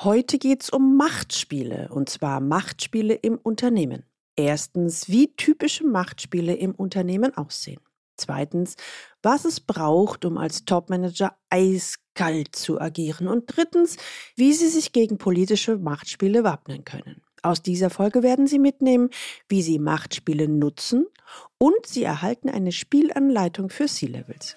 Heute geht es um Machtspiele, und zwar Machtspiele im Unternehmen. Erstens, wie typische Machtspiele im Unternehmen aussehen. Zweitens, was es braucht, um als Topmanager eiskalt zu agieren. Und drittens, wie Sie sich gegen politische Machtspiele wappnen können. Aus dieser Folge werden Sie mitnehmen, wie Sie Machtspiele nutzen und Sie erhalten eine Spielanleitung für C-Levels.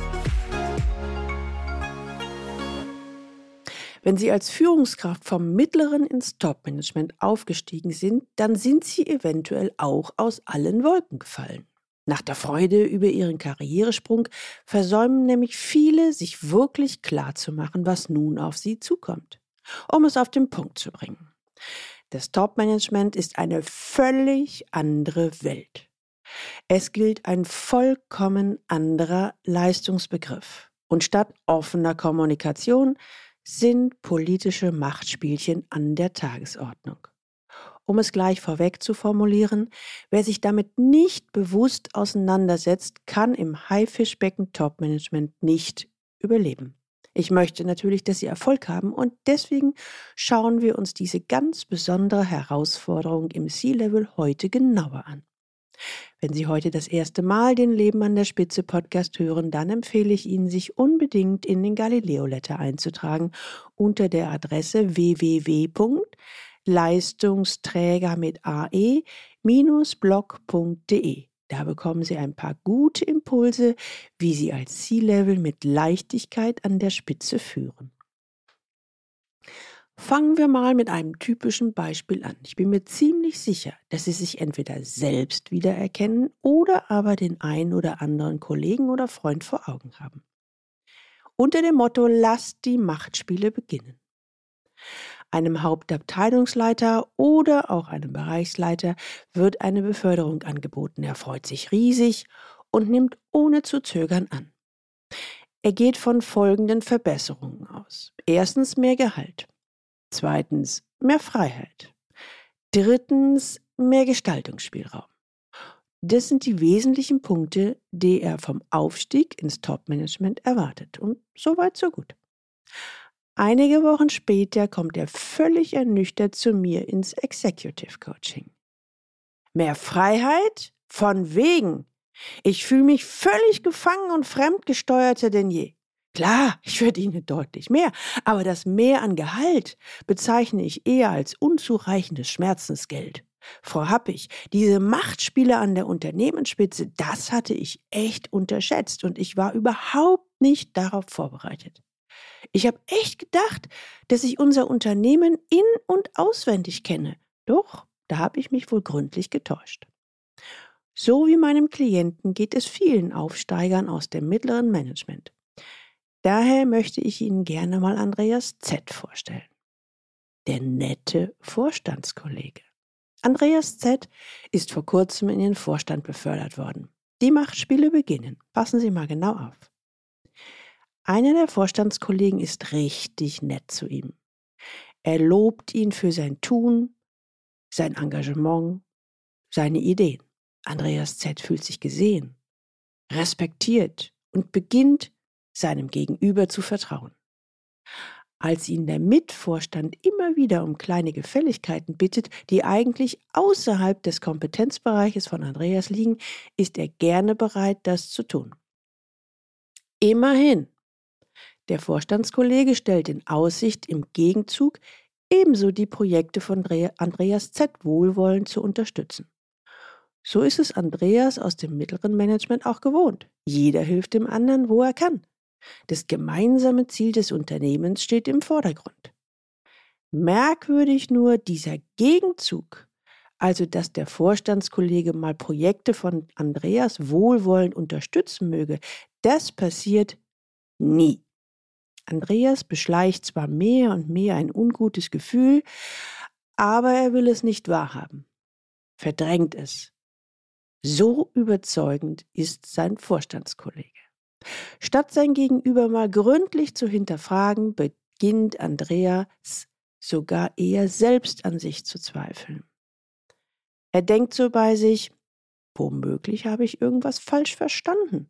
Wenn Sie als Führungskraft vom mittleren ins Top-Management aufgestiegen sind, dann sind Sie eventuell auch aus allen Wolken gefallen. Nach der Freude über ihren Karrieresprung versäumen nämlich viele, sich wirklich klar zu machen, was nun auf sie zukommt. Um es auf den Punkt zu bringen. Das Top-Management ist eine völlig andere Welt. Es gilt ein vollkommen anderer Leistungsbegriff. Und statt offener Kommunikation sind politische Machtspielchen an der Tagesordnung. Um es gleich vorweg zu formulieren, wer sich damit nicht bewusst auseinandersetzt, kann im Haifischbecken Topmanagement nicht überleben. Ich möchte natürlich, dass Sie Erfolg haben und deswegen schauen wir uns diese ganz besondere Herausforderung im C-Level heute genauer an. Wenn Sie heute das erste Mal den Leben an der Spitze Podcast hören, dann empfehle ich Ihnen, sich unbedingt in den Galileo Letter einzutragen unter der Adresse www.leistungsträger mit ae-blog.de. Da bekommen Sie ein paar gute Impulse, wie Sie als C-Level mit Leichtigkeit an der Spitze führen. Fangen wir mal mit einem typischen Beispiel an. Ich bin mir ziemlich sicher, dass Sie sich entweder selbst wiedererkennen oder aber den einen oder anderen Kollegen oder Freund vor Augen haben. Unter dem Motto Lasst die Machtspiele beginnen. Einem Hauptabteilungsleiter oder auch einem Bereichsleiter wird eine Beförderung angeboten. Er freut sich riesig und nimmt ohne zu zögern an. Er geht von folgenden Verbesserungen aus. Erstens mehr Gehalt. Zweitens mehr Freiheit. Drittens mehr Gestaltungsspielraum. Das sind die wesentlichen Punkte, die er vom Aufstieg ins Top-Management erwartet. Und so weit, so gut. Einige Wochen später kommt er völlig ernüchtert zu mir ins Executive Coaching. Mehr Freiheit? Von wegen. Ich fühle mich völlig gefangen und fremdgesteuerter denn je. Klar, ich verdiene deutlich mehr, aber das Mehr an Gehalt bezeichne ich eher als unzureichendes Schmerzensgeld. Frau Happig, diese Machtspiele an der Unternehmensspitze, das hatte ich echt unterschätzt und ich war überhaupt nicht darauf vorbereitet. Ich habe echt gedacht, dass ich unser Unternehmen in und auswendig kenne. Doch, da habe ich mich wohl gründlich getäuscht. So wie meinem Klienten geht es vielen Aufsteigern aus dem mittleren Management. Daher möchte ich Ihnen gerne mal Andreas Z vorstellen. Der nette Vorstandskollege. Andreas Z ist vor kurzem in den Vorstand befördert worden. Die Machtspiele beginnen. Passen Sie mal genau auf. Einer der Vorstandskollegen ist richtig nett zu ihm. Er lobt ihn für sein Tun, sein Engagement, seine Ideen. Andreas Z fühlt sich gesehen, respektiert und beginnt seinem Gegenüber zu vertrauen. Als ihn der Mitvorstand immer wieder um kleine Gefälligkeiten bittet, die eigentlich außerhalb des Kompetenzbereiches von Andreas liegen, ist er gerne bereit, das zu tun. Immerhin. Der Vorstandskollege stellt in Aussicht, im Gegenzug ebenso die Projekte von Andreas Z wohlwollend zu unterstützen. So ist es Andreas aus dem mittleren Management auch gewohnt. Jeder hilft dem anderen, wo er kann. Das gemeinsame Ziel des Unternehmens steht im Vordergrund. Merkwürdig nur dieser Gegenzug, also dass der Vorstandskollege mal Projekte von Andreas wohlwollend unterstützen möge, das passiert nie. Andreas beschleicht zwar mehr und mehr ein ungutes Gefühl, aber er will es nicht wahrhaben, verdrängt es So überzeugend ist sein Vorstandskollege. Statt sein Gegenüber mal gründlich zu hinterfragen, beginnt Andreas sogar eher selbst an sich zu zweifeln. Er denkt so bei sich, womöglich habe ich irgendwas falsch verstanden.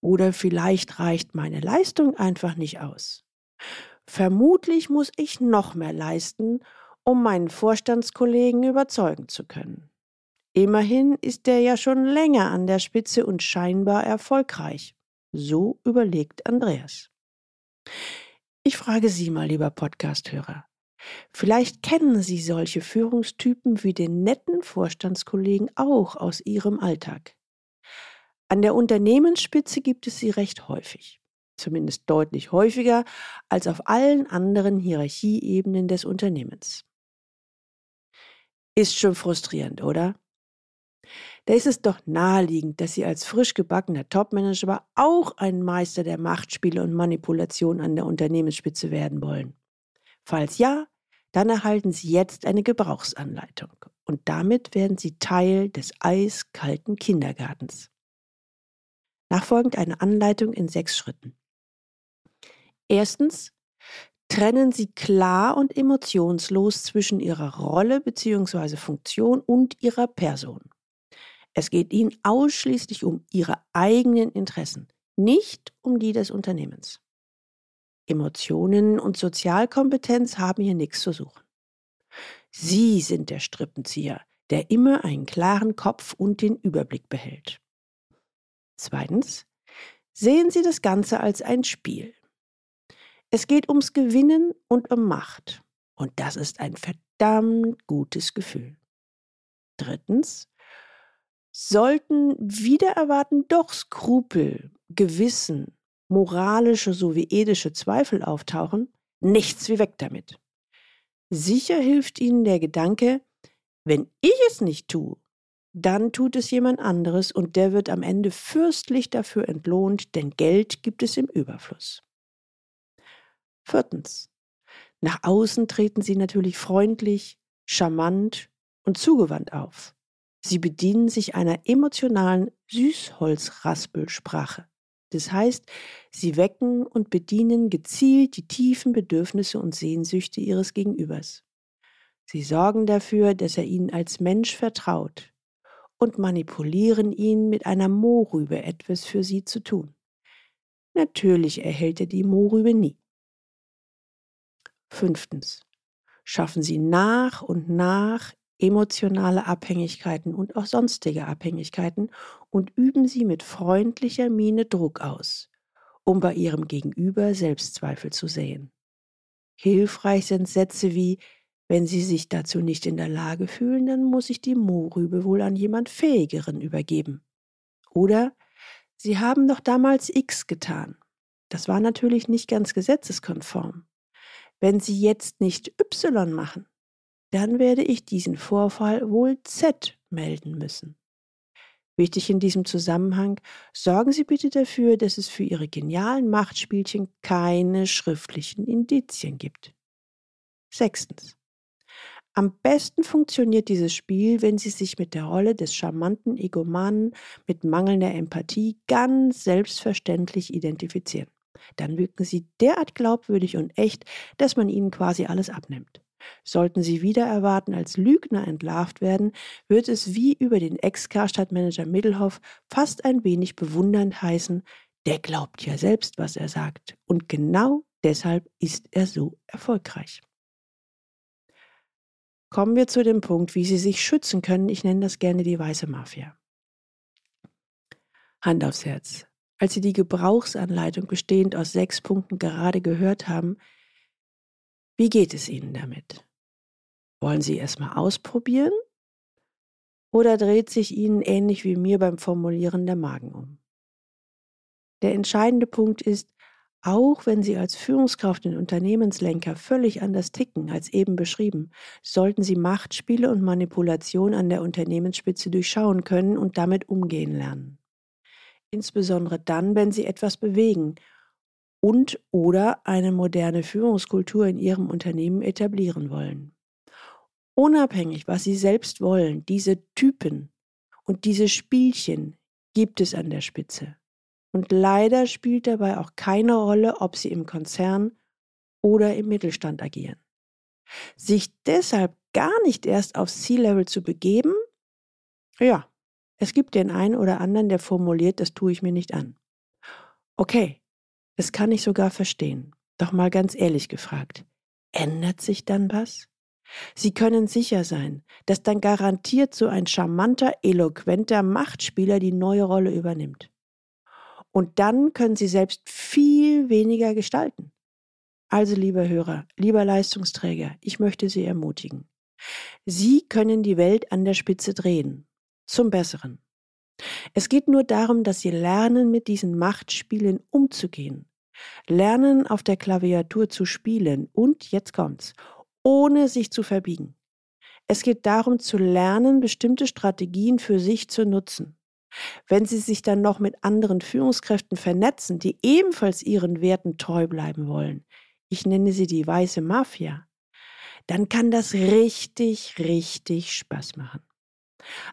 Oder vielleicht reicht meine Leistung einfach nicht aus. Vermutlich muss ich noch mehr leisten, um meinen Vorstandskollegen überzeugen zu können. Immerhin ist er ja schon länger an der Spitze und scheinbar erfolgreich. So überlegt Andreas. Ich frage Sie mal, lieber Podcasthörer. Vielleicht kennen Sie solche Führungstypen wie den netten Vorstandskollegen auch aus Ihrem Alltag. An der Unternehmensspitze gibt es sie recht häufig, zumindest deutlich häufiger als auf allen anderen Hierarchieebenen des Unternehmens. Ist schon frustrierend, oder? Da ist es doch naheliegend, dass Sie als frisch gebackener Topmanager auch ein Meister der Machtspiele und Manipulation an der Unternehmensspitze werden wollen. Falls ja, dann erhalten Sie jetzt eine Gebrauchsanleitung und damit werden Sie Teil des eiskalten Kindergartens. Nachfolgend eine Anleitung in sechs Schritten. Erstens, trennen Sie klar und emotionslos zwischen Ihrer Rolle bzw. Funktion und Ihrer Person. Es geht Ihnen ausschließlich um Ihre eigenen Interessen, nicht um die des Unternehmens. Emotionen und Sozialkompetenz haben hier nichts zu suchen. Sie sind der Strippenzieher, der immer einen klaren Kopf und den Überblick behält. Zweitens, sehen Sie das Ganze als ein Spiel. Es geht ums Gewinnen und um Macht. Und das ist ein verdammt gutes Gefühl. Drittens, sollten wieder erwarten doch Skrupel, Gewissen moralische sowie ethische Zweifel auftauchen, nichts wie weg damit. Sicher hilft ihnen der Gedanke, wenn ich es nicht tue, dann tut es jemand anderes und der wird am Ende fürstlich dafür entlohnt, denn Geld gibt es im Überfluss. Viertens. Nach außen treten sie natürlich freundlich, charmant und zugewandt auf. Sie bedienen sich einer emotionalen Süßholzraspelsprache. Das heißt, sie wecken und bedienen gezielt die tiefen Bedürfnisse und Sehnsüchte ihres Gegenübers. Sie sorgen dafür, dass er ihnen als Mensch vertraut und manipulieren ihn mit einer Mohrrübe etwas für sie zu tun. Natürlich erhält er die Mohrrübe nie. Fünftens. Schaffen Sie nach und nach emotionale Abhängigkeiten und auch sonstige Abhängigkeiten und üben Sie mit freundlicher Miene Druck aus, um bei Ihrem Gegenüber Selbstzweifel zu sehen. Hilfreich sind Sätze wie wenn Sie sich dazu nicht in der Lage fühlen, dann muss ich die Mohrrübe wohl an jemand Fähigeren übergeben. Oder Sie haben doch damals X getan. Das war natürlich nicht ganz gesetzeskonform. Wenn Sie jetzt nicht Y machen, dann werde ich diesen Vorfall wohl Z melden müssen. Wichtig in diesem Zusammenhang, sorgen Sie bitte dafür, dass es für Ihre genialen Machtspielchen keine schriftlichen Indizien gibt. Sechstens. Am besten funktioniert dieses Spiel, wenn Sie sich mit der Rolle des charmanten Egomanen mit mangelnder Empathie ganz selbstverständlich identifizieren. Dann wirken Sie derart glaubwürdig und echt, dass man Ihnen quasi alles abnimmt. Sollten Sie wieder erwarten als Lügner entlarvt werden, wird es wie über den Ex-Karstadtmanager Middelhoff fast ein wenig bewundernd heißen, der glaubt ja selbst, was er sagt. Und genau deshalb ist er so erfolgreich. Kommen wir zu dem Punkt, wie Sie sich schützen können. Ich nenne das gerne die weiße Mafia. Hand aufs Herz. Als Sie die Gebrauchsanleitung bestehend aus sechs Punkten gerade gehört haben, wie geht es Ihnen damit? Wollen Sie erstmal ausprobieren? Oder dreht sich Ihnen ähnlich wie mir beim Formulieren der Magen um? Der entscheidende Punkt ist, auch wenn Sie als Führungskraft und Unternehmenslenker völlig anders ticken als eben beschrieben, sollten Sie Machtspiele und Manipulation an der Unternehmensspitze durchschauen können und damit umgehen lernen. Insbesondere dann, wenn Sie etwas bewegen und oder eine moderne Führungskultur in ihrem Unternehmen etablieren wollen. Unabhängig, was sie selbst wollen, diese Typen Und diese Spielchen gibt es an der Spitze. Und leider spielt dabei auch keine Rolle, ob sie im Konzern oder im Mittelstand agieren. Sich deshalb gar nicht erst aufs Ziellevel zu begeben, ja, es gibt den einen oder anderen, der formuliert, das tue ich mir nicht an. Okay, das kann ich sogar verstehen. Doch mal ganz ehrlich gefragt, ändert sich dann was? Sie können sicher sein, dass dann garantiert so ein charmanter, eloquenter Machtspieler die neue Rolle übernimmt. Und dann können Sie selbst viel weniger gestalten. Also, lieber Hörer, lieber Leistungsträger, ich möchte Sie ermutigen. Sie können die Welt an der Spitze drehen. Zum Besseren. Es geht nur darum, dass Sie lernen, mit diesen Machtspielen umzugehen. Lernen, auf der Klaviatur zu spielen und, jetzt kommt's, ohne sich zu verbiegen. Es geht darum zu lernen, bestimmte Strategien für sich zu nutzen. Wenn Sie sich dann noch mit anderen Führungskräften vernetzen, die ebenfalls ihren Werten treu bleiben wollen, ich nenne sie die weiße Mafia, dann kann das richtig, richtig Spaß machen.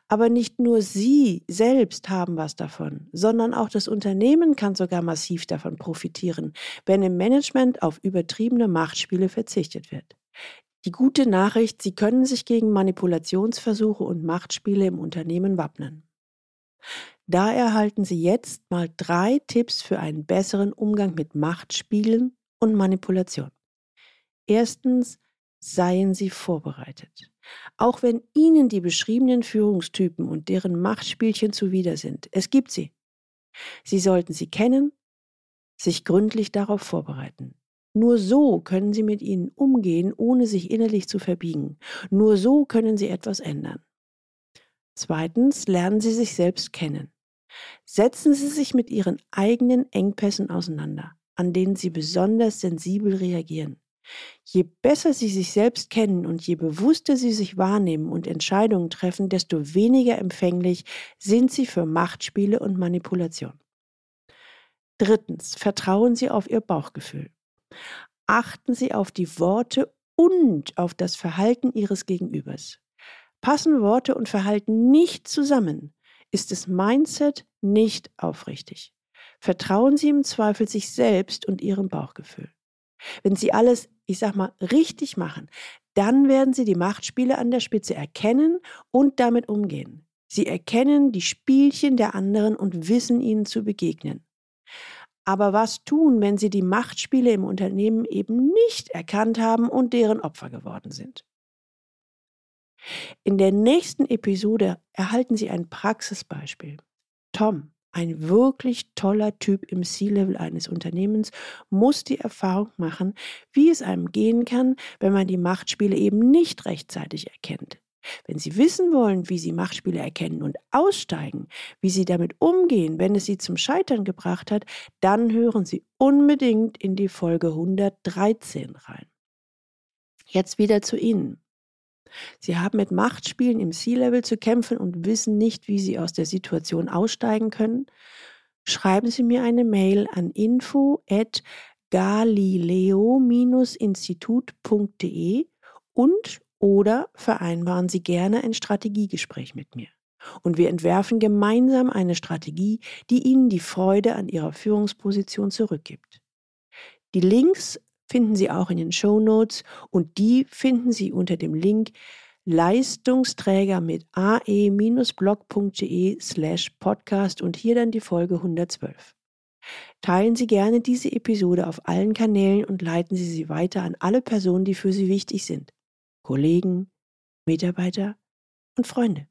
Aber nicht nur Sie selbst haben was davon, sondern auch das Unternehmen kann sogar massiv davon profitieren, wenn im Management auf übertriebene Machtspiele verzichtet wird. Die gute Nachricht, Sie können sich gegen Manipulationsversuche und Machtspiele im Unternehmen wappnen. Da erhalten Sie jetzt mal drei Tipps für einen besseren Umgang mit Machtspielen und Manipulation. Erstens, seien Sie vorbereitet. Auch wenn Ihnen die beschriebenen Führungstypen und deren Machtspielchen zuwider sind, es gibt sie. Sie sollten sie kennen, sich gründlich darauf vorbereiten. Nur so können Sie mit ihnen umgehen, ohne sich innerlich zu verbiegen. Nur so können Sie etwas ändern. Zweitens, lernen Sie sich selbst kennen. Setzen Sie sich mit Ihren eigenen Engpässen auseinander, an denen Sie besonders sensibel reagieren. Je besser Sie sich selbst kennen und je bewusster Sie sich wahrnehmen und Entscheidungen treffen, desto weniger empfänglich sind Sie für Machtspiele und Manipulation. Drittens, vertrauen Sie auf Ihr Bauchgefühl. Achten Sie auf die Worte und auf das Verhalten Ihres Gegenübers. Passen Worte und Verhalten nicht zusammen, ist das Mindset nicht aufrichtig. Vertrauen Sie im Zweifel sich selbst und Ihrem Bauchgefühl. Wenn Sie alles, ich sag mal, richtig machen, dann werden Sie die Machtspiele an der Spitze erkennen und damit umgehen. Sie erkennen die Spielchen der anderen und wissen ihnen zu begegnen. Aber was tun, wenn Sie die Machtspiele im Unternehmen eben nicht erkannt haben und deren Opfer geworden sind? In der nächsten Episode erhalten Sie ein Praxisbeispiel. Tom ein wirklich toller Typ im C-Level eines Unternehmens muss die Erfahrung machen, wie es einem gehen kann, wenn man die Machtspiele eben nicht rechtzeitig erkennt. Wenn Sie wissen wollen, wie Sie Machtspiele erkennen und aussteigen, wie Sie damit umgehen, wenn es Sie zum Scheitern gebracht hat, dann hören Sie unbedingt in die Folge 113 rein. Jetzt wieder zu Ihnen. Sie haben mit Machtspielen im C-Level zu kämpfen und wissen nicht, wie Sie aus der Situation aussteigen können? Schreiben Sie mir eine Mail an info at galileo-institut.de und oder vereinbaren Sie gerne ein Strategiegespräch mit mir. Und wir entwerfen gemeinsam eine Strategie, die Ihnen die Freude an Ihrer Führungsposition zurückgibt. Die Links finden Sie auch in den Show Notes und die finden Sie unter dem Link Leistungsträger mit ae-blog.de slash podcast und hier dann die Folge 112. Teilen Sie gerne diese Episode auf allen Kanälen und leiten Sie sie weiter an alle Personen, die für Sie wichtig sind. Kollegen, Mitarbeiter und Freunde.